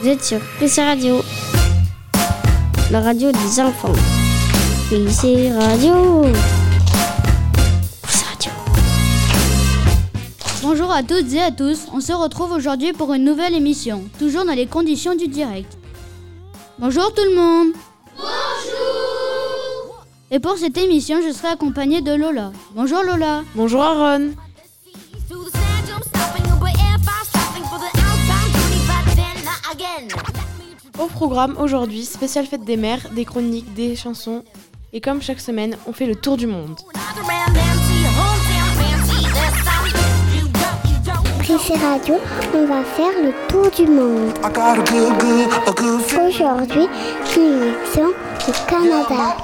Vous êtes sur PC Radio, la radio des enfants. PC Radio. PC Radio. Bonjour à toutes et à tous, on se retrouve aujourd'hui pour une nouvelle émission, toujours dans les conditions du direct. Bonjour tout le monde Bonjour Et pour cette émission, je serai accompagnée de Lola. Bonjour Lola Bonjour Aaron. Au programme aujourd'hui, spéciale fête des mères, des chroniques, des chansons. Et comme chaque semaine, on fait le tour du monde. Radio, on va faire le tour du monde. Aujourd'hui, direction du Canada.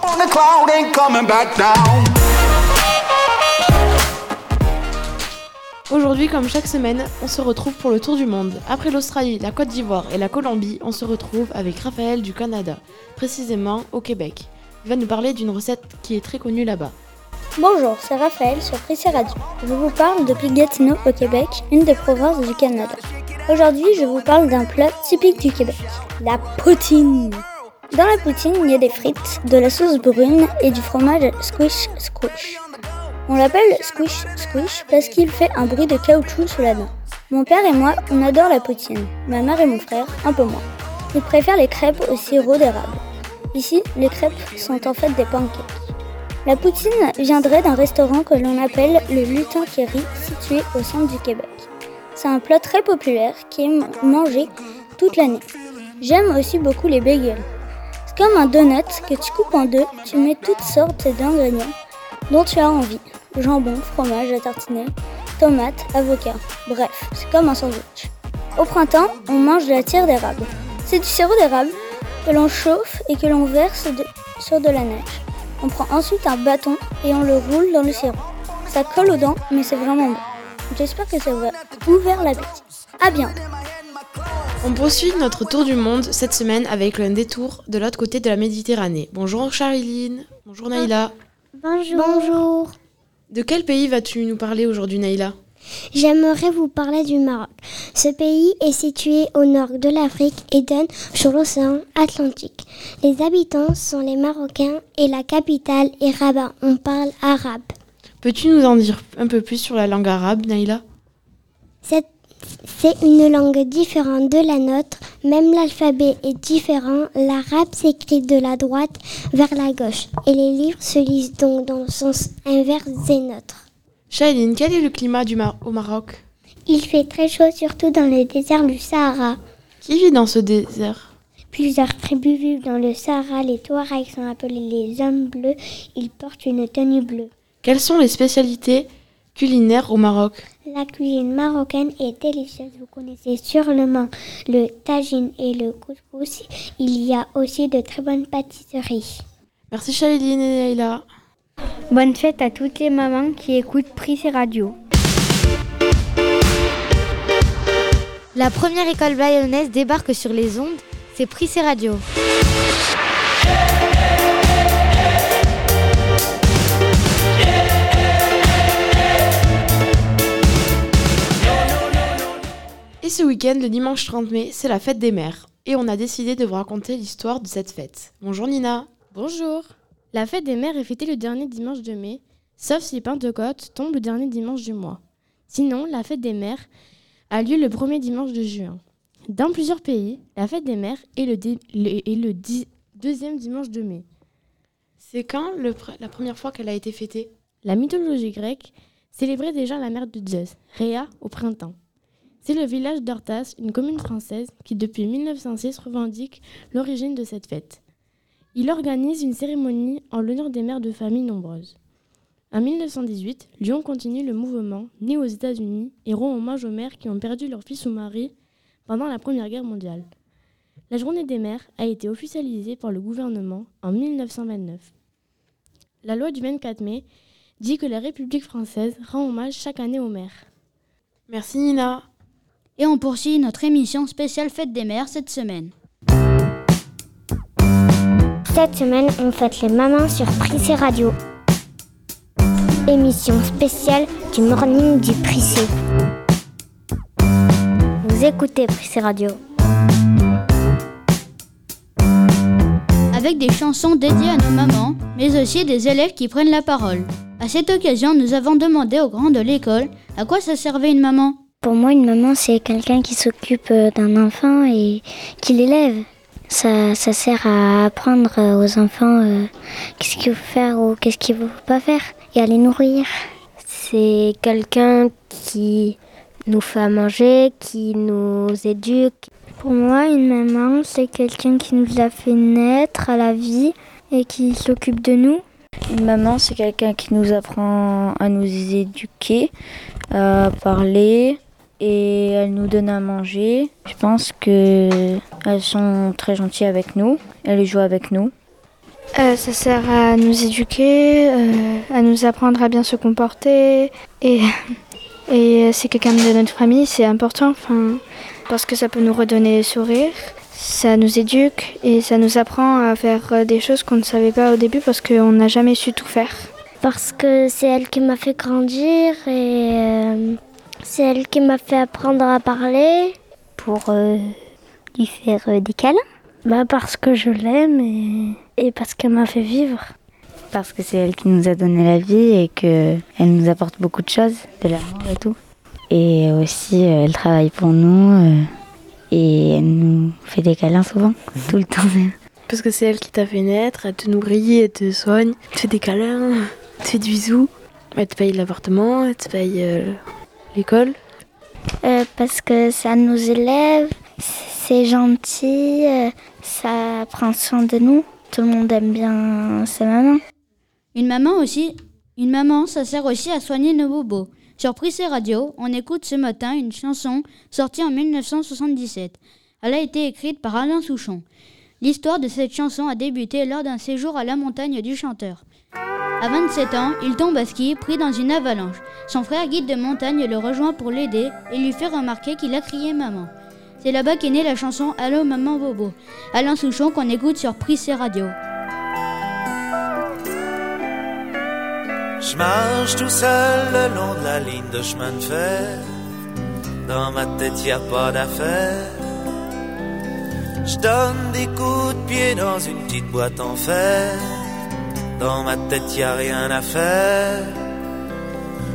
Aujourd'hui, comme chaque semaine, on se retrouve pour le tour du monde. Après l'Australie, la Côte d'Ivoire et la Colombie, on se retrouve avec Raphaël du Canada, précisément au Québec. Il va nous parler d'une recette qui est très connue là-bas. Bonjour, c'est Raphaël sur Prissé Radio. Je vous parle depuis Gatineau au Québec, une des provinces du Canada. Aujourd'hui, je vous parle d'un plat typique du Québec, la poutine. Dans la poutine, il y a des frites, de la sauce brune et du fromage squish squish. On l'appelle squish squish parce qu'il fait un bruit de caoutchouc sous la dent. Mon père et moi, on adore la poutine. Ma mère et mon frère, un peu moins. Ils préfèrent les crêpes au sirop d'érable. Ici, les crêpes sont en fait des pancakes. La poutine viendrait d'un restaurant que l'on appelle le Lutin qui situé au centre du Québec. C'est un plat très populaire qui est mangé toute l'année. J'aime aussi beaucoup les bagels. C'est comme un donut que tu coupes en deux, tu mets toutes sortes d'ingrédients dont tu as envie. Jambon, fromage à tartiner, tomates, avocat. Bref, c'est comme un sandwich. Au printemps, on mange de la tire d'érable. C'est du sirop d'érable que l'on chauffe et que l'on verse de- sur de la neige. On prend ensuite un bâton et on le roule dans le sirop. Ça colle aux dents, mais c'est vraiment bon. J'espère que ça va ouvert l'appétit. À bientôt. On poursuit notre tour du monde cette semaine avec un détour de l'autre côté de la Méditerranée. Bonjour Charline. Bonjour Naïla. Bonjour. Bonjour. De quel pays vas-tu nous parler aujourd'hui Naïla? J'aimerais vous parler du Maroc. Ce pays est situé au nord de l'Afrique et donne sur l'océan Atlantique. Les habitants sont les Marocains et la capitale est Rabat. On parle arabe. Peux-tu nous en dire un peu plus sur la langue arabe Naïla? C'est une langue différente de la nôtre. Même l'alphabet est différent. L'arabe s'écrit de la droite vers la gauche et les livres se lisent donc dans le sens inverse des nôtres. Charline, quel est le climat du Mar- au Maroc? Il fait très chaud, surtout dans le désert du Sahara. Qui vit dans ce désert? Plusieurs tribus vivent dans le Sahara. Les Touaregs sont appelés les hommes bleus. Ils portent une tenue bleue. Quelles sont les spécialités culinaires au Maroc? La cuisine marocaine est délicieuse. Vous connaissez sûrement le tagine et le couscous. Il y a aussi de très bonnes pâtisseries. Merci Charline et Naïla. Bonne fête à toutes les mamans qui écoutent Prissé Radio. La première école bayonnaise débarque sur les ondes, c'est Radio. Et ce week-end, le dimanche 30 mai, c'est la fête des mères. Et on a décidé de vous raconter l'histoire de cette fête. Bonjour Nina. Bonjour. La fête des mères est fêtée le dernier dimanche de mai, sauf si Pentecôte tombe le dernier dimanche du mois. Sinon, la fête des mères a lieu le premier dimanche de juin. Dans plusieurs pays, la fête des mères est le, dé- le- est le di- deuxième dimanche de mai. C'est quand le pr- la première fois qu'elle a été fêtée? La mythologie grecque célébrait déjà la mère de Zeus, Rhea, au printemps. C'est le village d'Ortas, une commune française, qui depuis 1906 revendique l'origine de cette fête. Il organise une cérémonie en l'honneur des mères de familles nombreuses. En 1918, Lyon continue le mouvement, né aux États-Unis, et rend hommage aux mères qui ont perdu leur fils ou mari pendant la Première Guerre mondiale. La journée des mères a été officialisée par le gouvernement en 1929. La loi du 24 mai dit que la République française rend hommage chaque année aux mères. Merci Nina. Et on poursuit notre émission spéciale Fête des mères cette semaine. Cette semaine, on fête les mamans sur Prissé Radio. l'émission spéciale du Morning du Prissé. Vous écoutez Prissé Radio. Avec des chansons dédiées à nos mamans, mais aussi des élèves qui prennent la parole. À cette occasion, nous avons demandé aux grands de l'école à quoi ça servait une maman. Pour moi, une maman, c'est quelqu'un qui s'occupe euh, d'un enfant et qui l'élève. Ça, ça, sert à apprendre euh, aux enfants euh, qu'est-ce qu'il faut faire ou qu'est-ce qu'il ne faut pas faire et à les nourrir. C'est quelqu'un qui nous fait à manger, qui nous éduque. Pour moi, une maman, c'est quelqu'un qui nous a fait naître à la vie et qui s'occupe de nous. Une maman, c'est quelqu'un qui nous apprend à nous éduquer, à parler et elle nous donne à manger. Je pense qu'elles sont très gentilles avec nous, elles jouent avec nous. Euh, ça sert à nous éduquer, euh, à nous apprendre à bien se comporter et, et c'est quelqu'un de notre famille, c'est important parce que ça peut nous redonner le sourire ça nous éduque et ça nous apprend à faire des choses qu'on ne savait pas au début parce qu'on n'a jamais su tout faire. Parce que c'est elle qui m'a fait grandir et euh, c'est elle qui m'a fait apprendre à parler. Pour euh, lui faire euh, des câlins bah Parce que je l'aime et, et parce qu'elle m'a fait vivre. Parce que c'est elle qui nous a donné la vie et qu'elle nous apporte beaucoup de choses, de l'amour et tout. Et aussi, elle travaille pour nous et elle nous fait des câlins souvent, tout le temps même. Parce que c'est elle qui t'a fait naître, elle te nourrit, elle te soigne, elle te fait des câlins, elle te fait des bisous, elle te paye l'appartement, elle te paye euh, l'école. Euh, parce que ça nous élève, c'est gentil, euh, ça prend soin de nous. Tout le monde aime bien sa maman. Une maman aussi, une maman, ça sert aussi à soigner nos bobos. Sur Prissé Radio, on écoute ce matin une chanson sortie en 1977. Elle a été écrite par Alain Souchon. L'histoire de cette chanson a débuté lors d'un séjour à la montagne du chanteur. À 27 ans, il tombe à ski, pris dans une avalanche. Son frère guide de montagne le rejoint pour l'aider et lui fait remarquer qu'il a crié maman. C'est là-bas qu'est née la chanson Allô maman Bobo. Alain Souchon qu'on écoute sur Prissé Radio. Je marche tout seul le long de la ligne de chemin de fer. Dans ma tête, y a pas d'affaire. Je donne des coups de pied dans une petite boîte en fer. Dans ma tête, y a rien à faire.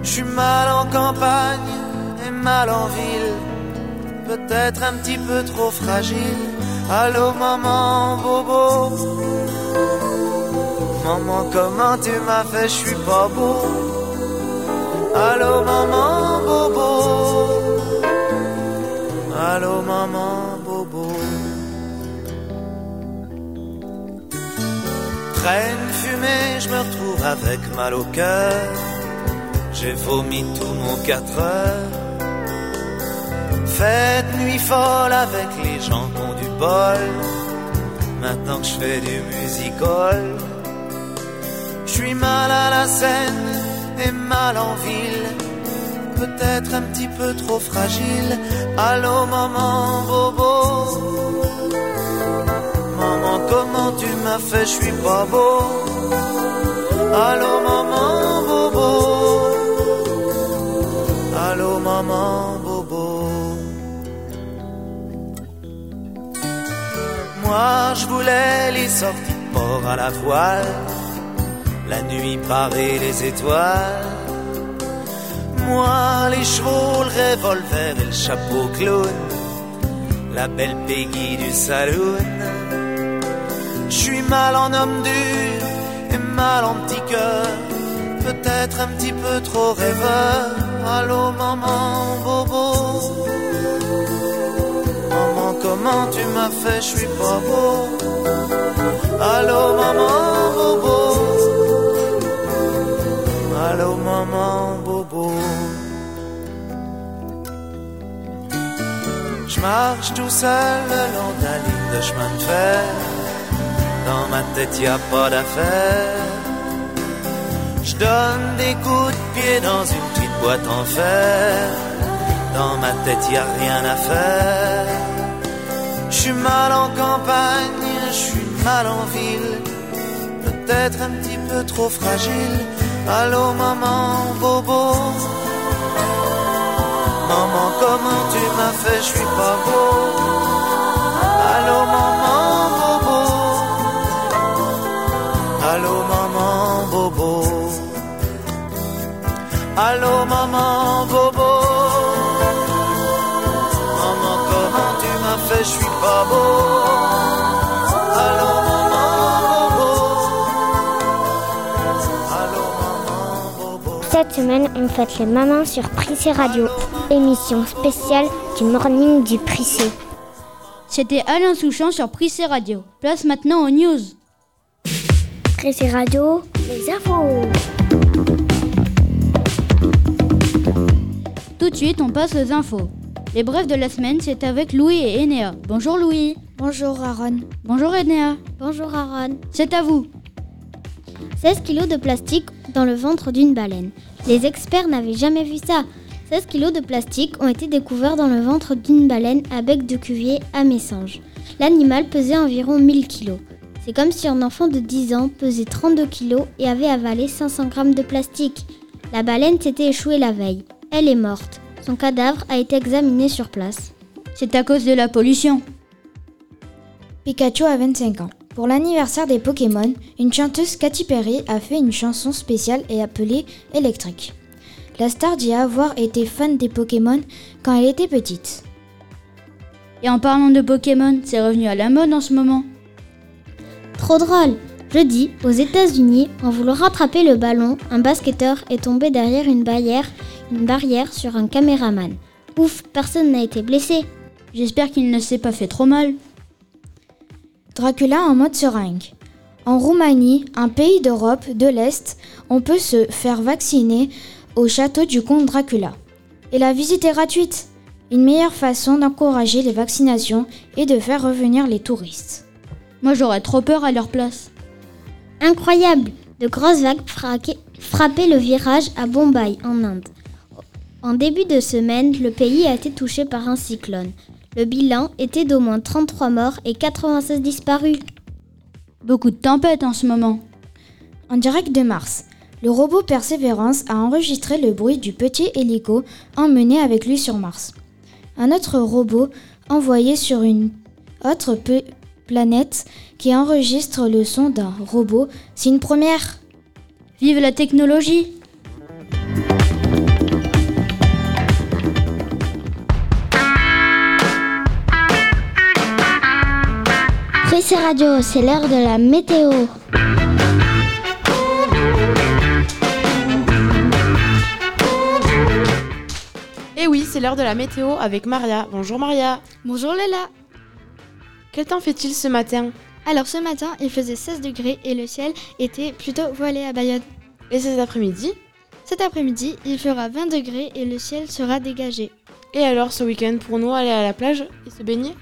Je suis mal en campagne et mal en ville. Peut-être un petit peu trop fragile. Allô, maman, bobo. Maman, comment tu m'as fait, je suis pas beau. Allô, maman, bobo. Allô, maman, bobo. Traîne fumée, je me retrouve avec mal au cœur. J'ai vomi tout mon 4 heures. Fête nuit folle avec les gens qui ont du bol. Maintenant que je fais du musical. Je suis mal à la scène et mal en ville. Peut-être un petit peu trop fragile. Allô, maman, bobo. Maman, comment tu m'as fait, je suis pas beau. Allô, maman, bobo. Allô, maman, bobo. Moi, je voulais les sorties de port à la voile la nuit parée les étoiles. Moi, les chevaux, le revolver et le chapeau clown, la belle Peggy du saloon. Je suis mal en homme dur et mal en petit cœur, peut-être un petit peu trop rêveur. Allô, maman, bobo. Maman, comment tu m'as fait, je suis pas beau. Allô, maman, bobo. Allô maman bobo Je marche tout seul le long la ligne de chemin de fer Dans ma tête y a pas d'affaire. Je donne des coups de pied dans une petite boîte en fer. Dans ma tête y a rien à faire. Je suis mal en campagne, je suis mal en ville. Peut-être un petit peu trop fragile. Allô maman bobo. Maman comment tu m'as fait, je suis pas beau. Allô maman Allô maman bobo Allô maman bobo Maman comment tu m'as fait, je suis pas beau Allô maman bobo Allô maman bobo Cette semaine, on fête les mamans sur Prissé Radio, émission spéciale du morning du Prissé. C'était Alain Souchon sur Prissé Radio. Place maintenant aux news. Prissé Radio, les infos. Tout de suite, on passe aux infos. Les brefs de la semaine, c'est avec Louis et Enea. Bonjour Louis. Bonjour Aaron. Bonjour Enea. Bonjour Aaron. C'est à vous. 16 kilos de plastique dans le ventre d'une baleine. Les experts n'avaient jamais vu ça. 16 kilos de plastique ont été découverts dans le ventre d'une baleine à bec de cuvier à Messanges. L'animal pesait environ 1000 kilos. C'est comme si un enfant de 10 ans pesait 32 kilos et avait avalé 500 grammes de plastique. La baleine s'était échouée la veille. Elle est morte. Son cadavre a été examiné sur place. C'est à cause de la pollution. Pikachu a 25 ans. Pour l'anniversaire des Pokémon, une chanteuse Katy Perry a fait une chanson spéciale et appelée Électrique. La star dit avoir été fan des Pokémon quand elle était petite. Et en parlant de Pokémon, c'est revenu à la mode en ce moment. Trop drôle Jeudi, aux États-Unis, en voulant rattraper le ballon, un basketteur est tombé derrière une barrière, une barrière sur un caméraman. Ouf, personne n'a été blessé. J'espère qu'il ne s'est pas fait trop mal. Dracula en mode seringue. En Roumanie, un pays d'Europe de l'Est, on peut se faire vacciner au château du comte Dracula. Et la visite est gratuite. Une meilleure façon d'encourager les vaccinations et de faire revenir les touristes. Moi j'aurais trop peur à leur place. Incroyable De grosses vagues frappaient le virage à Bombay, en Inde. En début de semaine, le pays a été touché par un cyclone. Le bilan était d'au moins 33 morts et 96 disparus. Beaucoup de tempêtes en ce moment. En direct de Mars, le robot Perseverance a enregistré le bruit du petit hélico emmené avec lui sur Mars. Un autre robot envoyé sur une autre planète qui enregistre le son d'un robot, c'est une première. Vive la technologie Prissé Radio, c'est l'heure de la météo. Et oui, c'est l'heure de la météo avec Maria. Bonjour Maria. Bonjour Léla. Quel temps fait-il ce matin Alors ce matin, il faisait 16 degrés et le ciel était plutôt voilé à Bayonne. Et cet après-midi Cet après-midi, il fera 20 degrés et le ciel sera dégagé. Et alors ce week-end, pour nous aller à la plage et se baigner?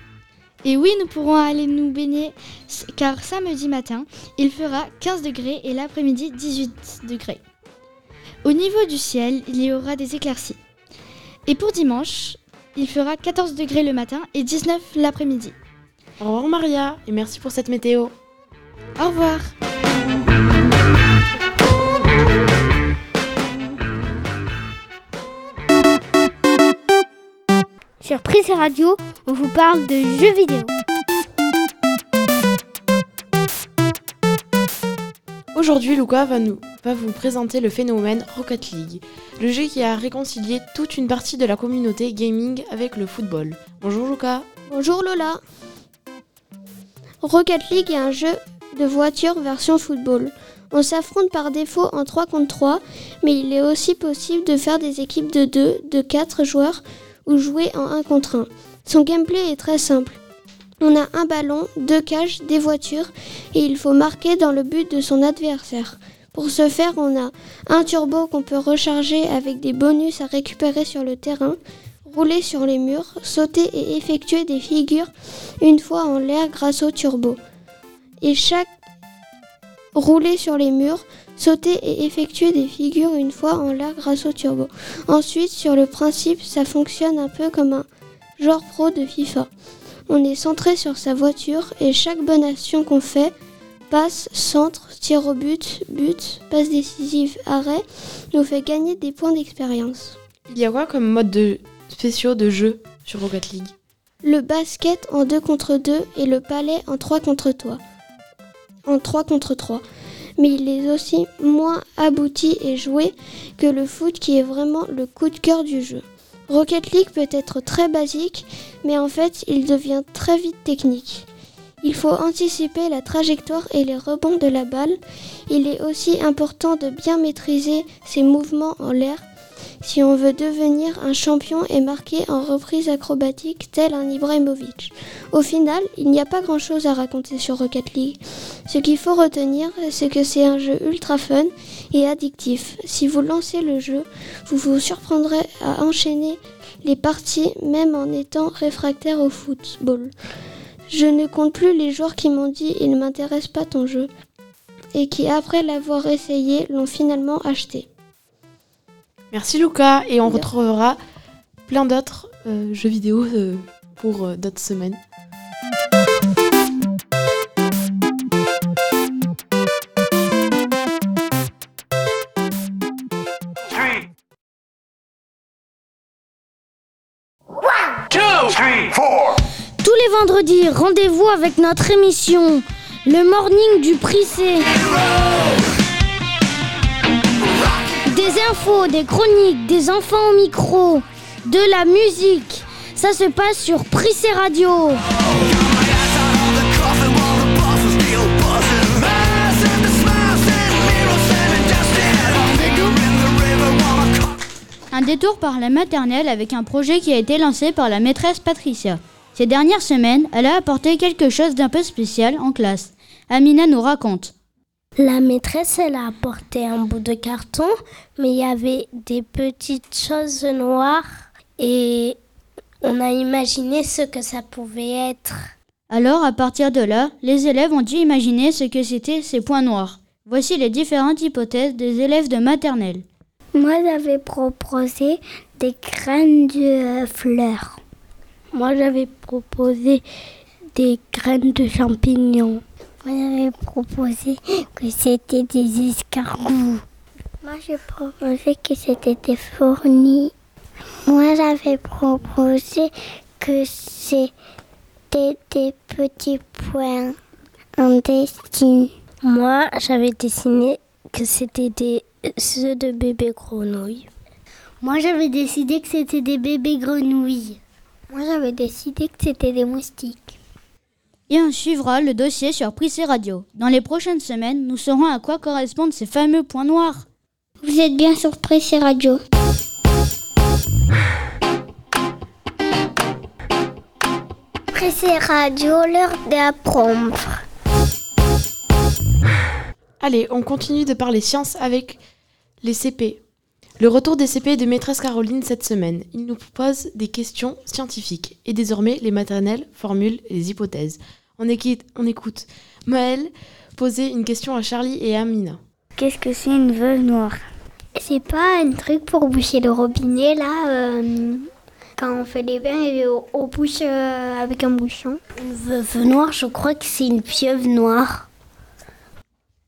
Et oui, nous pourrons aller nous baigner car samedi matin, il fera 15 degrés et l'après-midi 18 degrés. Au niveau du ciel, il y aura des éclaircies. Et pour dimanche, il fera 14 degrés le matin et 19 l'après-midi. Au revoir Maria et merci pour cette météo. Au revoir. Sur Prissé Radio, on vous parle de jeux vidéo. Aujourd'hui, Luca va, nous, va vous présenter le phénomène Rocket League, le jeu qui a réconcilié toute une partie de la communauté gaming avec le football. Bonjour Luca. Bonjour Lola. Rocket League est un jeu de voiture version football. On s'affronte par défaut en 3 contre 3, mais il est aussi possible de faire des équipes de 2, de 4 joueurs ou jouer en 1 contre 1. Son gameplay est très simple. On a un ballon, deux cages, des voitures et il faut marquer dans le but de son adversaire. Pour ce faire, on a un turbo qu'on peut recharger avec des bonus à récupérer sur le terrain, rouler sur les murs, sauter et effectuer des figures une fois en l'air grâce au turbo. Et chaque rouler sur les murs, sauter et effectuer des figures une fois en l'air grâce au turbo. Ensuite, sur le principe, ça fonctionne un peu comme un joueur pro de FIFA. On est centré sur sa voiture et chaque bonne action qu'on fait passe, centre, tir au but, but, passe décisive, arrêt, nous fait gagner des points d'expérience. Il y a quoi comme mode de spéciaux de jeu sur Rocket League Le basket en 2 contre 2 et le palais en 3 contre 3. En 3 contre 3. Mais il est aussi moins abouti et joué que le foot qui est vraiment le coup de cœur du jeu. Rocket League peut être très basique, mais en fait il devient très vite technique. Il faut anticiper la trajectoire et les rebonds de la balle. Il est aussi important de bien maîtriser ses mouvements en l'air si on veut devenir un champion et marquer en reprise acrobatique tel un Ibrahimovic. Au final, il n'y a pas grand chose à raconter sur Rocket League. Ce qu'il faut retenir, c'est que c'est un jeu ultra fun et addictif. Si vous lancez le jeu, vous vous surprendrez à enchaîner les parties même en étant réfractaire au football. Je ne compte plus les joueurs qui m'ont dit il ne m'intéresse pas ton jeu et qui après l'avoir essayé l'ont finalement acheté. Merci Lucas et on retrouvera plein d'autres euh, jeux vidéo euh, pour euh, d'autres semaines. Tous les vendredis, rendez-vous avec notre émission, le morning du Prissé. Des infos, des chroniques, des enfants au micro, de la musique. Ça se passe sur Prissé Radio. Un détour par la maternelle avec un projet qui a été lancé par la maîtresse Patricia. Ces dernières semaines, elle a apporté quelque chose d'un peu spécial en classe. Amina nous raconte. La maîtresse, elle a apporté un bout de carton, mais il y avait des petites choses noires et on a imaginé ce que ça pouvait être. Alors, à partir de là, les élèves ont dû imaginer ce que c'étaient ces points noirs. Voici les différentes hypothèses des élèves de maternelle. Moi, j'avais proposé des graines de fleurs. Moi, j'avais proposé des graines de champignons. Moi, j'avais proposé que c'était des escargots. Moi, j'ai proposé que c'était des fournis. Moi, j'avais proposé que c'était des petits points en dessin. Moi, j'avais dessiné que c'était des œufs de bébés grenouilles. Moi, j'avais décidé que c'était des bébés grenouilles. Moi, j'avais décidé que c'était des moustiques. Et on suivra le dossier sur Prissé Radio. Dans les prochaines semaines, nous saurons à quoi correspondent ces fameux points noirs. Vous êtes bien sur Prissé Radio. Prissé Radio, l'heure d'apprendre. Allez, on continue de parler science avec les CP. Le retour des CP de maîtresse Caroline cette semaine. Il nous pose des questions scientifiques. Et désormais, les maternelles formulent les hypothèses. On, écoute, on écoute Maëlle poser une question à Charlie et Amina. Qu'est-ce que c'est une veuve noire? C'est pas un truc pour boucher le robinet là euh, quand on fait les bains et on, on bouche euh, avec un bouchon. Une veuve noire, je crois que c'est une pieuvre noire.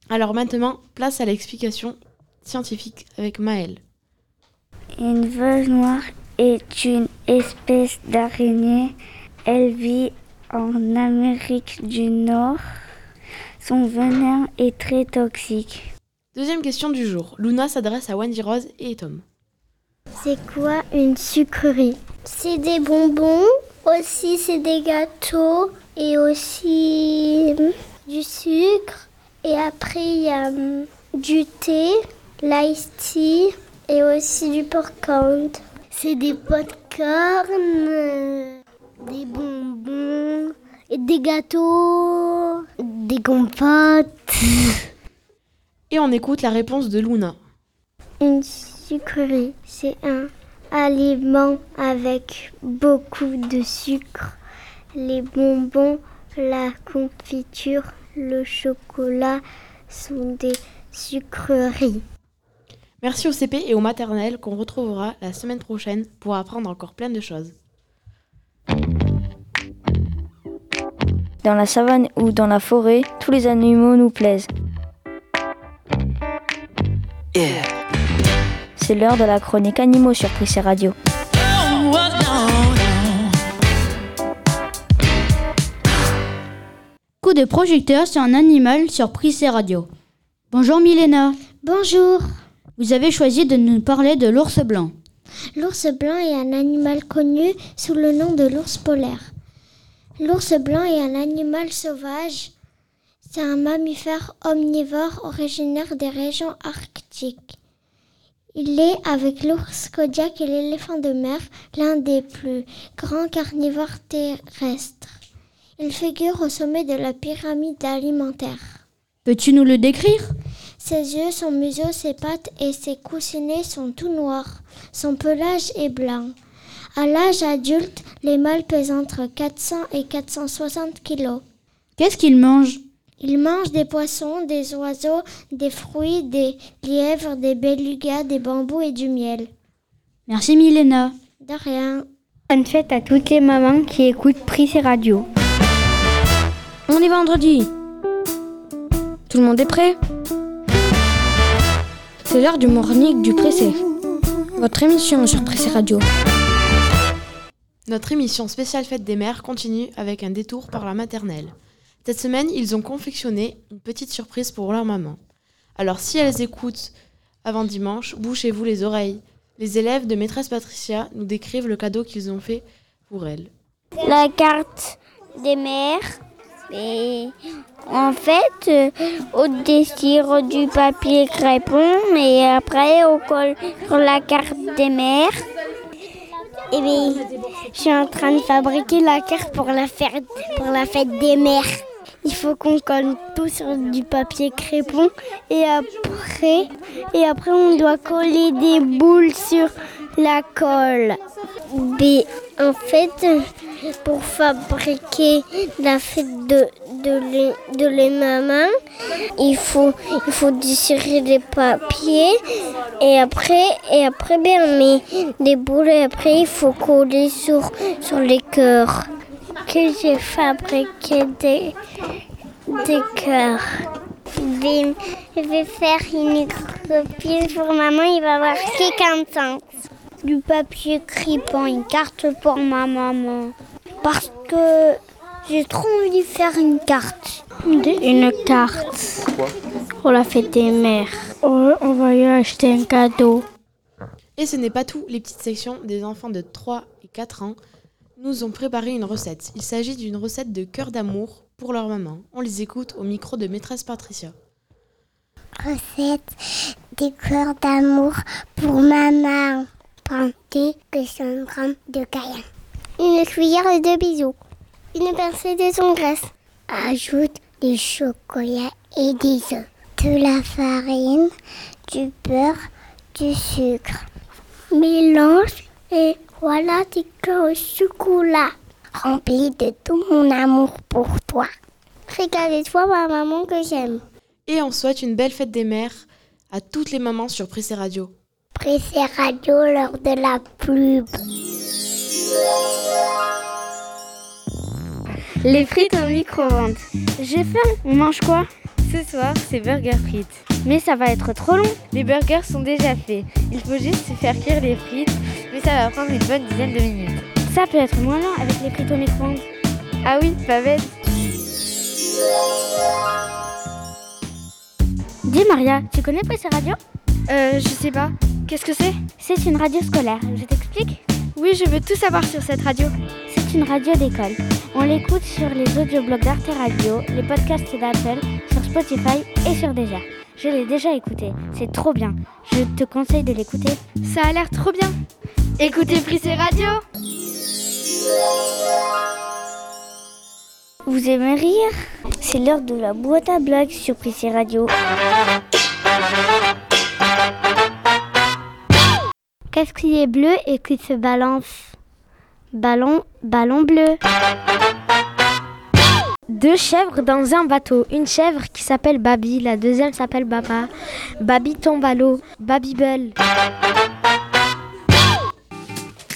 Alors maintenant, place à l'explication scientifique avec Maëlle. Une veuve noire est une espèce d'araignée. Elle vit en Amérique du Nord. Son venin est très toxique. Deuxième question du jour. Luna s'adresse à Wendy Rose et Tom. C'est quoi une sucrerie? C'est des bonbons, aussi c'est des gâteaux et aussi hum, du sucre. Et après il y a hum, du thé, l'ice tea et aussi du popcorn. C'est des popcorn, euh, des bonbons, et des gâteaux, des compotes. Et on écoute la réponse de Luna. Une sucrerie, c'est un aliment avec beaucoup de sucre. Les bonbons, la confiture, le chocolat sont des sucreries. Merci au CP et au maternel qu'on retrouvera la semaine prochaine pour apprendre encore plein de choses. Dans la savane ou dans la forêt, tous les animaux nous plaisent. C'est l'heure de la chronique Animaux sur Prissé Radio. Coup de projecteur sur un animal sur Prissé Radio. Bonjour Milena. Bonjour. Vous avez choisi de nous parler de l'ours blanc. L'ours blanc est un animal connu sous le nom de l'ours polaire. L'ours blanc est un animal sauvage. C'est un mammifère omnivore originaire des régions arctiques. Il est, avec l'ours Kodiak et l'éléphant de mer, l'un des plus grands carnivores terrestres. Il figure au sommet de la pyramide alimentaire. Peux-tu nous le décrire? Ses yeux, son museau, ses pattes et ses coussinets sont tout noirs. Son pelage est blanc. À l'âge adulte, les mâles pèsent entre 400 et 460 kilos. Qu'est-ce qu'il mange Il mange des poissons, des oiseaux, des fruits, des lièvres, des belugas, des bambous et du miel. Merci Milena. De rien. Bonne fête à toutes les mamans qui écoutent Prissé Radio. On est vendredi. Tout le monde est prêt? C'est l'heure du morning du Pressé. Votre émission sur Pressé Radio. Notre émission spéciale Fête des Mères continue avec un détour par la maternelle. Cette semaine, ils ont confectionné une petite surprise pour leur maman. Alors si elles écoutent avant dimanche, bouchez-vous les oreilles. Les élèves de maîtresse Patricia nous décrivent le cadeau qu'ils ont fait pour elle. La carte des mères. Et en fait, euh, on dessire du papier crépon et après on colle sur la carte des mères. Et bien, je suis en train de fabriquer la carte pour la fête, pour la fête des mères. Il faut qu'on colle tout sur du papier crépon et après, et après on doit coller des boules sur la colle. Mais en fait, pour fabriquer la fête de, de, les, il faut, il les papiers et après, bien, on met des boules et après il faut coller sur, les cœurs. Que j'ai fabriqué des, des cœurs. Je vais faire une copine pour maman, il va avoir 50 Du papier crépon, une carte pour ma maman. Parce que j'ai trop envie de faire une carte. Une carte. Pour la fête des mères. on va lui acheter un cadeau. Et ce n'est pas tout, les petites sections des enfants de 3 et 4 ans nous ont préparé une recette. Il s'agit d'une recette de cœur d'amour pour leur maman. On les écoute au micro de maîtresse Patricia. Recette des cœurs d'amour pour maman. Pantée que 100 g de cayenne. Une cuillère de bisous. Une pincée de son graisse. Ajoute du chocolat et des œufs. De la farine, du beurre, du sucre. Mélange et voilà tes au chocolat. Remplis de tout mon amour pour toi. Regardez-toi ma maman que j'aime. Et on souhaite une belle fête des mères à toutes les mamans sur Prissé Radio. Pressé Radio lors de la pub. Les frites au micro-ondes. J'ai faim. On mange quoi? Ce soir, c'est burger frites. Mais ça va être trop long. Les burgers sont déjà faits. Il faut juste faire cuire les frites, mais ça va prendre une bonne dizaine de minutes. Ça peut être moins lent avec les frites au micro-ondes. Ah oui, pas bête. Dis Maria, tu connais Pressé Radio Euh, je sais pas. Qu'est-ce que c'est C'est une radio scolaire. Je t'explique Oui, je veux tout savoir sur cette radio. C'est une radio d'école. On l'écoute sur les audioblogs d'Arte Radio, les podcasts d'Apple, sur Spotify et sur Deezer. Je l'ai déjà écouté. C'est trop bien. Je te conseille de l'écouter. Ça a l'air trop bien. Écoutez Prissé Radio Vous aimez rire C'est l'heure de la boîte à blagues sur Prissé Radio. Qu'est-ce qui est bleu et qui se balance Ballon, ballon bleu. Deux chèvres dans un bateau. Une chèvre qui s'appelle Babi, la deuxième s'appelle Baba. Babi tombe à l'eau. Babybel.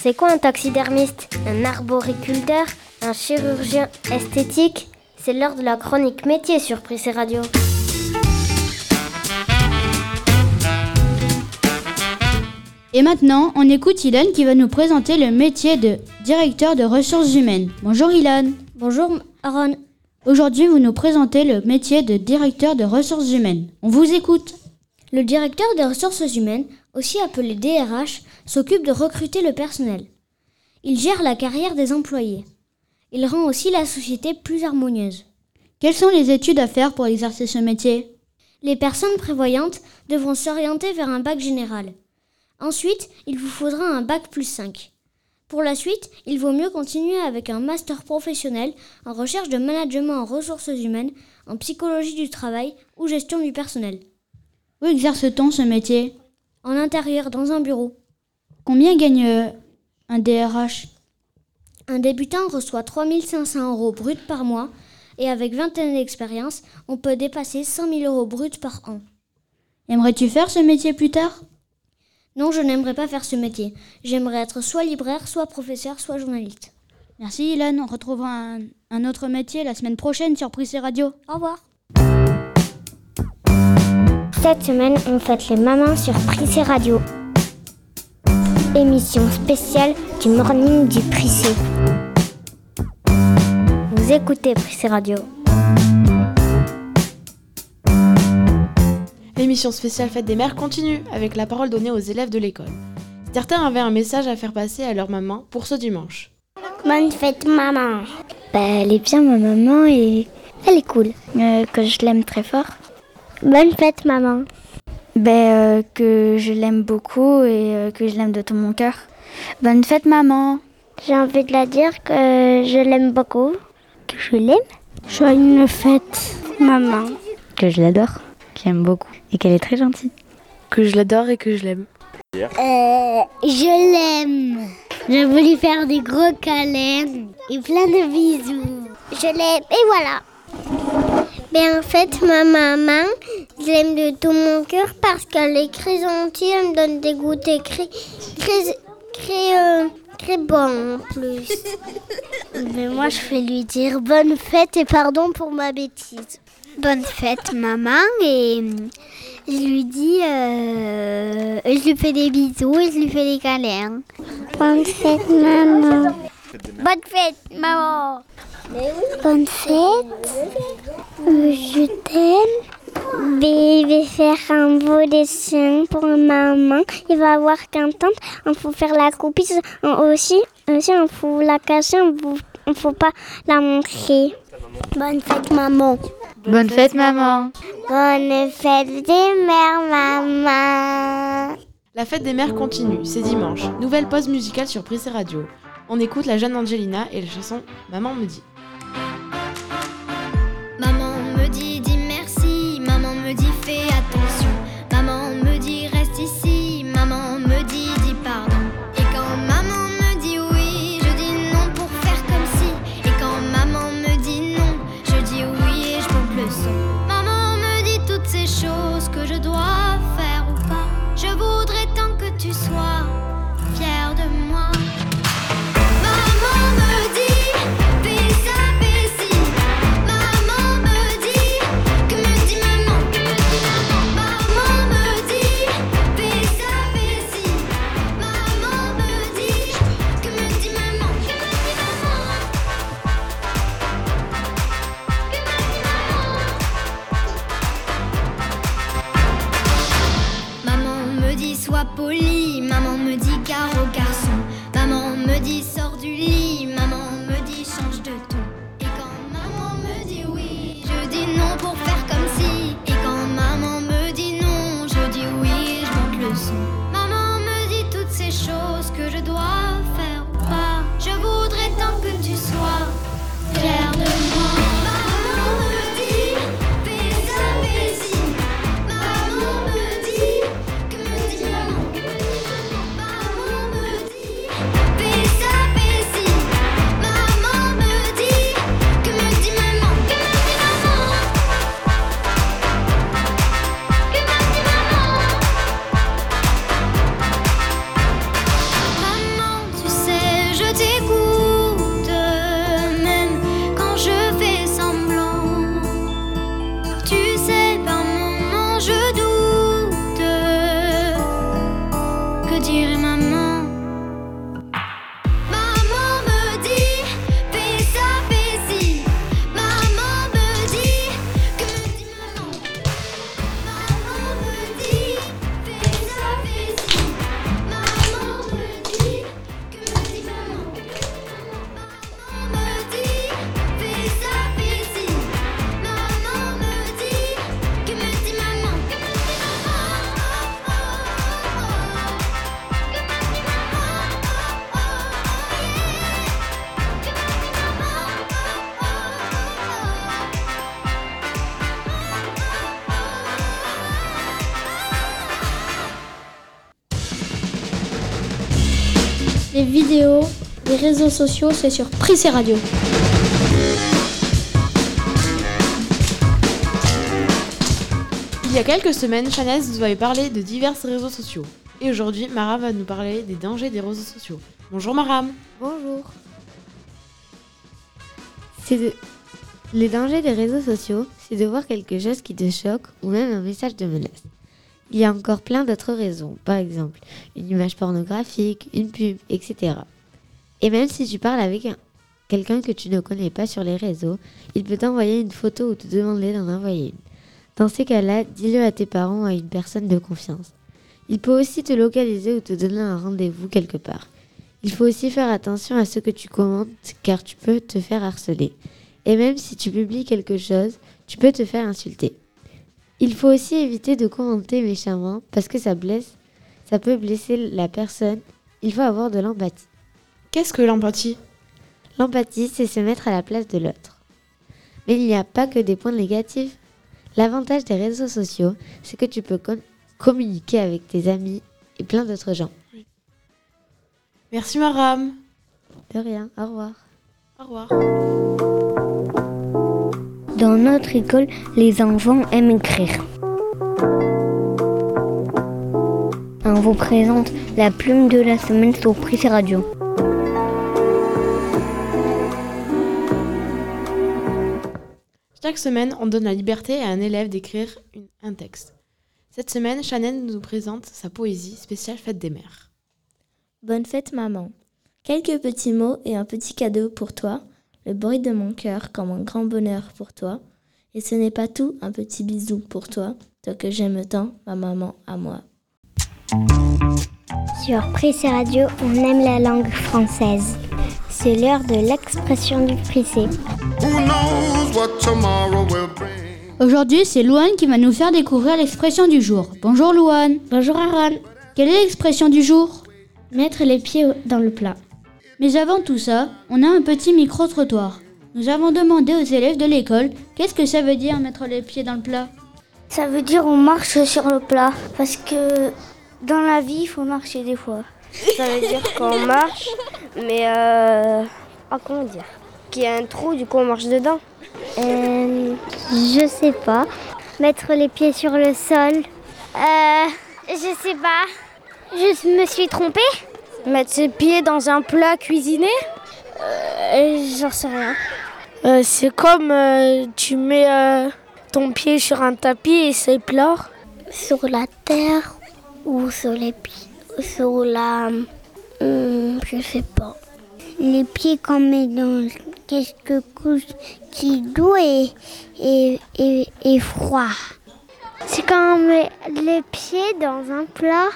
C'est quoi un taxidermiste? Un arboriculteur? Un chirurgien esthétique? C'est l'heure de la chronique métier sur Prissé Radio. Et maintenant, on écoute Ilan qui va nous présenter le métier de directeur de ressources humaines. Bonjour Ilan. Bonjour Aaron. Aujourd'hui, vous nous présentez le métier de directeur de ressources humaines. On vous écoute. Le directeur des ressources humaines, aussi appelé DRH, s'occupe de recruter le personnel. Il gère la carrière des employés. Il rend aussi la société plus harmonieuse. Quelles sont les études à faire pour exercer ce métier? Les personnes prévoyantes devront s'orienter vers un bac général. Ensuite, il vous faudra un bac plus 5. Pour la suite, il vaut mieux continuer avec un master professionnel en recherche de management en ressources humaines, en psychologie du travail ou gestion du personnel. Où exerce-t-on ce métier? En intérieur, dans un bureau. Combien gagne euh, un DRH Un débutant reçoit 3500 euros bruts par mois et avec 20 années d'expérience, on peut dépasser 100 000 euros bruts par an. Aimerais-tu faire ce métier plus tard? Non, je n'aimerais pas faire ce métier. J'aimerais être soit libraire, soit professeur, soit journaliste. Merci Ilan, on retrouvera un, autre métier la semaine prochaine sur Prissé Radio. Au revoir. Cette semaine, on fête les mamans sur Prissé Radio. Émission spéciale du morning du Prissé. Vous écoutez Prissé Radio. L'émission spéciale Fête des Mères continue avec la parole donnée aux élèves de l'école. Certains avaient un message à faire passer à leur maman pour ce dimanche. Bonne fête maman. Bah, elle est bien ma maman et elle est cool. Euh, que je l'aime très fort. Bonne fête maman. Bah, euh, que je l'aime beaucoup et euh, que je l'aime de tout mon cœur. Bonne fête maman. J'ai envie de la dire que je l'aime beaucoup. Que je l'aime. Joyeuse fête maman. Que je l'adore j'aime beaucoup et qu'elle est très gentille. Que je l'adore et que je l'aime. Euh, je l'aime. Je veux lui faire des gros câlins et plein de bisous. Je l'aime et voilà. Mais en fait, ma maman, je l'aime de tout mon cœur parce qu'elle est très gentille, elle me donne des goûters très, très, très, euh, très bons en plus. Mais moi, je vais lui dire bonne fête et pardon pour ma bêtise bonne fête maman et je lui dis, euh, je lui fais des bisous et je lui fais des câlins. Bonne fête maman. Bonne fête maman. Bonne fête. Je t'aime. Je vais faire un beau dessin pour maman. Il va avoir qu'un temps. Il faut faire la copie. Aussi, aussi, il faut la cacher. Il ne faut pas la montrer. Bonne fête maman. Bonne fête, maman. Bonne fête des mères, maman. La fête des mères continue, c'est dimanche. Nouvelle pause musicale sur Prissé Radio. On écoute la jeune Angelina et la chanson Maman me dit. Vidéos, les réseaux sociaux, c'est sur Prissé Radio. Il y a quelques semaines, Chanel nous avait parlé de divers réseaux sociaux. Et aujourd'hui, Mara va nous parler des dangers des réseaux sociaux. Bonjour Maram. Bonjour. C'est de... Les dangers des réseaux sociaux, c'est de voir quelque chose qui te choque ou même un message de menace. Il y a encore plein d'autres raisons, par exemple une image pornographique, une pub, etc. Et même si tu parles avec un- quelqu'un que tu ne connais pas sur les réseaux, il peut t'envoyer une photo ou te demander d'en envoyer une. Dans ces cas-là, dis-le à tes parents ou à une personne de confiance. Il peut aussi te localiser ou te donner un rendez-vous quelque part. Il faut aussi faire attention à ce que tu commentes car tu peux te faire harceler. Et même si tu publies quelque chose, tu peux te faire insulter. Il faut aussi éviter de commenter méchamment parce que ça blesse, ça peut blesser la personne. Il faut avoir de l'empathie. Qu'est-ce que l'empathie? L'empathie, c'est se mettre à la place de l'autre. Mais il n'y a pas que des points négatifs. L'avantage des réseaux sociaux, c'est que tu peux communiquer avec tes amis et plein d'autres gens. Merci Maram. De rien, au revoir. Au revoir. Dans notre école, les enfants aiment écrire. On vous présente la plume de la semaine sur Prissé Radio. Chaque semaine, on donne la liberté à un élève d'écrire un texte. Cette semaine, Chanel nous présente sa poésie spéciale Fête des mères. Bonne fête maman. Quelques petits mots et un petit cadeau pour toi, le bruit de mon cœur comme un grand bonheur pour toi. Et ce n'est pas tout, un petit bisou pour toi, toi que j'aime tant, ma maman à moi. Sur Prissé Radio, on aime la langue française. C'est l'heure de l'expression du Prissé. Aujourd'hui, c'est Louane qui va nous faire découvrir l'expression du jour. Bonjour Louane. Bonjour Aaron. Quelle est l'expression du jour? Mettre les pieds dans le plat. Mais avant tout ça, on a un petit micro-trottoir. Nous avons demandé aux élèves de l'école qu'est-ce que ça veut dire mettre les pieds dans le plat? Ça veut dire on marche sur le plat. Parce que dans la vie, il faut marcher des fois. Ça veut dire qu'on marche, mais euh. Ah, comment dire? Qu'il y a un trou, du coup on marche dedans. Euh, je sais pas. Mettre les pieds sur le sol. Euh, je sais pas. Je me suis trompée. Mettre ses pieds dans un plat cuisiné? Euh, J'en sais rien. Euh, C'est comme euh, tu mets euh, ton pied sur un tapis et c'est plat. Sur la terre ou sur les pieds. Sur la. Hum, je sais pas. Les pieds qu'on met dans quelques couches qui doux et, et, et, et froid. C'est quand on met les pieds dans un plat.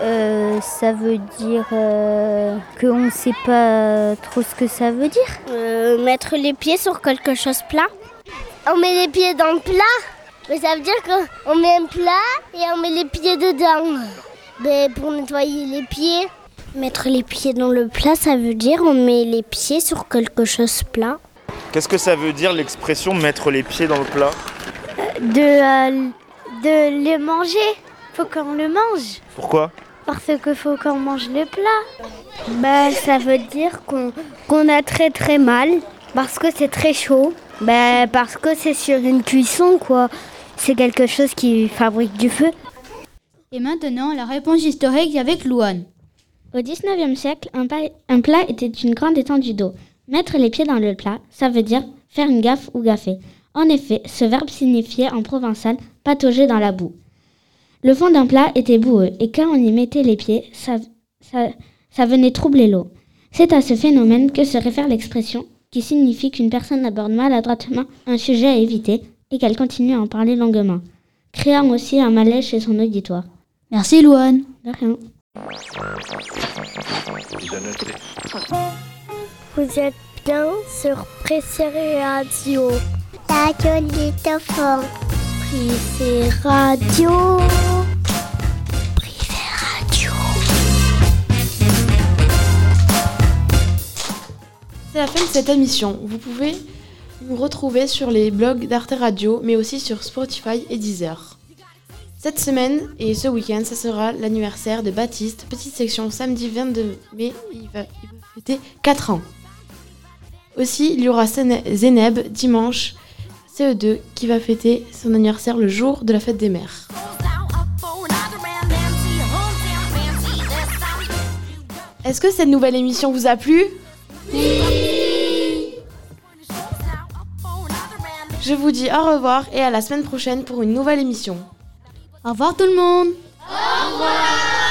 Euh, ça veut dire euh, qu'on ne sait pas trop ce que ça veut dire. Euh, mettre les pieds sur quelque chose plat. On met les pieds dans le plat. Mais ça veut dire qu'on met un plat et on met les pieds dedans. Mais pour nettoyer les pieds. Mettre les pieds dans le plat, ça veut dire on met les pieds sur quelque chose plat. Qu'est-ce que ça veut dire l'expression mettre les pieds dans le plat? De, euh, de le manger. Faut qu'on le mange. Pourquoi Parce qu'il faut qu'on mange le plat. Bah, ça veut dire qu'on qu'on a très très mal. Parce que c'est très chaud. Bah, parce que c'est sur une cuisson, quoi. C'est quelque chose qui fabrique du feu. Et maintenant, la réponse historique avec Louane. Au XIXe siècle, un plat était une grande étendue d'eau. Mettre les pieds dans le plat, ça veut dire faire une gaffe ou gaffer. En effet, ce verbe signifiait en provençal patauger dans la boue. Le fond d'un plat était boueux et quand on y mettait les pieds, ça, ça, ça venait troubler l'eau. C'est à ce phénomène que se réfère l'expression qui signifie qu'une personne aborde maladroitement un sujet à éviter et qu'elle continue à en parler longuement, créant aussi un malaise chez son auditoire. Merci Louane. De rien. Vous êtes bien sur Pressé Radio. Radio Litophone. Pressé Radio. C'est la fin de cette émission. Vous pouvez nous retrouver sur les blogs d'Arte Radio, mais aussi sur Spotify et Deezer. Cette semaine et ce week-end, ça sera l'anniversaire de Baptiste, petite section samedi 22 mai, il va, fêter 4 ans. Aussi, il y aura Zéne- Zéneb dimanche CE2 qui va fêter son anniversaire le jour de la fête des mères. Est-ce que cette nouvelle émission vous a plu? Je vous dis au revoir et à la semaine prochaine pour une nouvelle émission. Au revoir tout le monde Au revoir